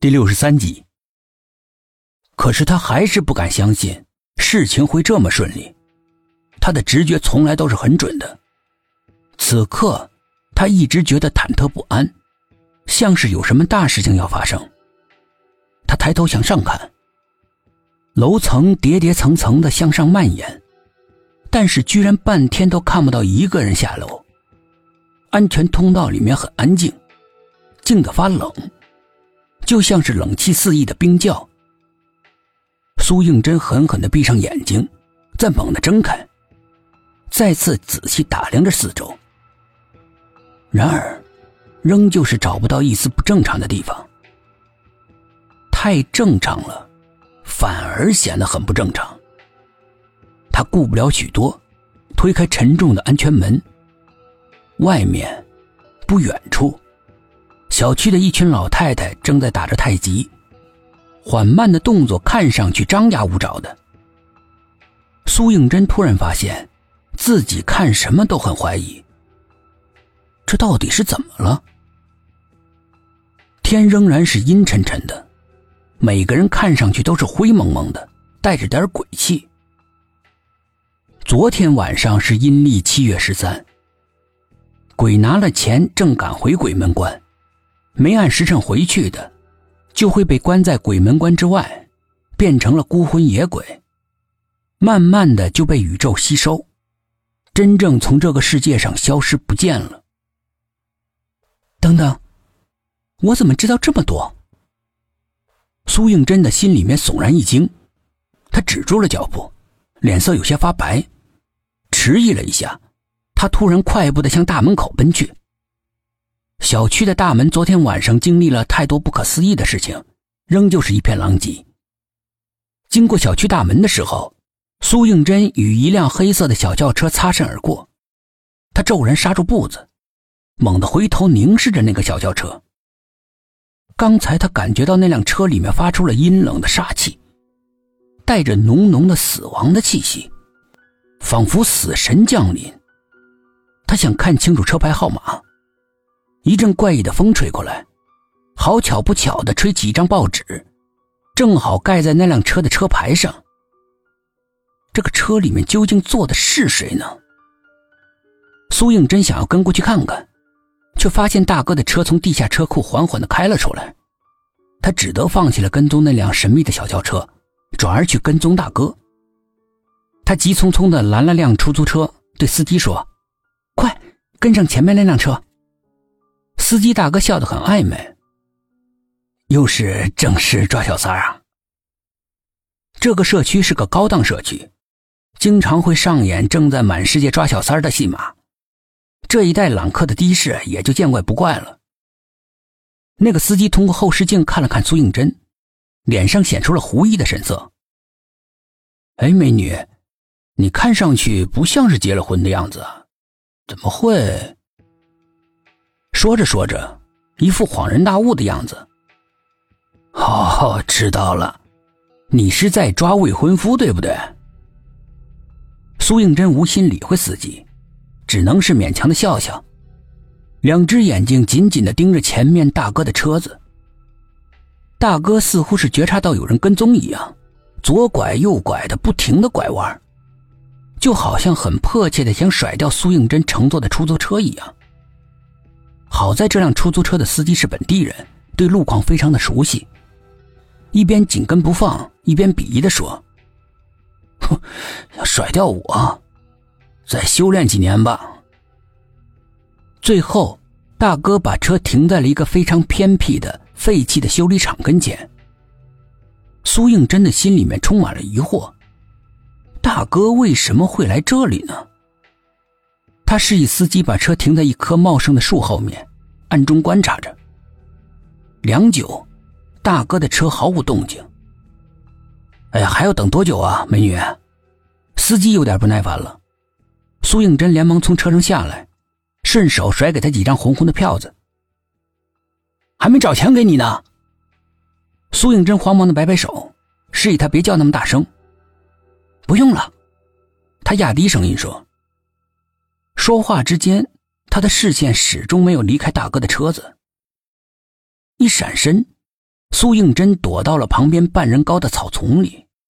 第六十三集。可是他还是不敢相信事情会这么顺利，他的直觉从来都是很准的。此刻，他一直觉得忐忑不安，像是有什么大事情要发生。他抬头向上看，楼层叠叠层层的向上蔓延，但是居然半天都看不到一个人下楼。安全通道里面很安静，静得发冷。就像是冷气四溢的冰窖。苏应真狠狠的闭上眼睛，再猛地睁开，再次仔细打量着四周。然而，仍旧是找不到一丝不正常的地方。太正常了，反而显得很不正常。他顾不了许多，推开沉重的安全门。外面，不远处。小区的一群老太太正在打着太极，缓慢的动作看上去张牙舞爪的。苏应真突然发现，自己看什么都很怀疑。这到底是怎么了？天仍然是阴沉沉的，每个人看上去都是灰蒙蒙的，带着点鬼气。昨天晚上是阴历七月十三，鬼拿了钱正赶回鬼门关。没按时辰回去的，就会被关在鬼门关之外，变成了孤魂野鬼，慢慢的就被宇宙吸收，真正从这个世界上消失不见了。等等，我怎么知道这么多？苏应真的心里面悚然一惊，他止住了脚步，脸色有些发白，迟疑了一下，他突然快步的向大门口奔去。小区的大门昨天晚上经历了太多不可思议的事情，仍旧是一片狼藉。经过小区大门的时候，苏应真与一辆黑色的小轿车擦身而过，他骤然刹住步子，猛地回头凝视着那个小轿车。刚才他感觉到那辆车里面发出了阴冷的杀气，带着浓浓的死亡的气息，仿佛死神降临。他想看清楚车牌号码。一阵怪异的风吹过来，好巧不巧的吹起一张报纸，正好盖在那辆车的车牌上。这个车里面究竟坐的是谁呢？苏应真想要跟过去看看，却发现大哥的车从地下车库缓缓的开了出来，他只得放弃了跟踪那辆神秘的小轿车，转而去跟踪大哥。他急匆匆的拦了辆出租车，对司机说：“快跟上前面那辆车。”司机大哥笑得很暧昧，又是正式抓小三啊！这个社区是个高档社区，经常会上演正在满世界抓小三的戏码。这一代揽客的的士也就见怪不怪了。那个司机通过后视镜看了看苏应真，脸上显出了狐疑的神色。哎，美女，你看上去不像是结了婚的样子，怎么会？说着说着，一副恍然大悟的样子。哦，知道了，你是在抓未婚夫，对不对？苏应真无心理会司机，只能是勉强的笑笑，两只眼睛紧紧的盯着前面大哥的车子。大哥似乎是觉察到有人跟踪一样，左拐右拐的不停的拐弯，就好像很迫切的想甩掉苏应真乘坐的出租车一样。好在这辆出租车的司机是本地人，对路况非常的熟悉，一边紧跟不放，一边鄙夷的说：“哼，要甩掉我，再修炼几年吧。”最后，大哥把车停在了一个非常偏僻的废弃的修理厂跟前。苏应真的心里面充满了疑惑：大哥为什么会来这里呢？他示意司机把车停在一棵茂盛的树后面，暗中观察着。良久，大哥的车毫无动静。哎呀，还要等多久啊，美女？司机有点不耐烦了。苏应真连忙从车上下来，顺手甩给他几张红红的票子。还没找钱给你呢。苏应真慌忙的摆摆手，示意他别叫那么大声。不用了，他压低声音说。说话之间，他的视线始终没有离开大哥的车子。一闪身，苏应真躲到了旁边半人高的草丛里。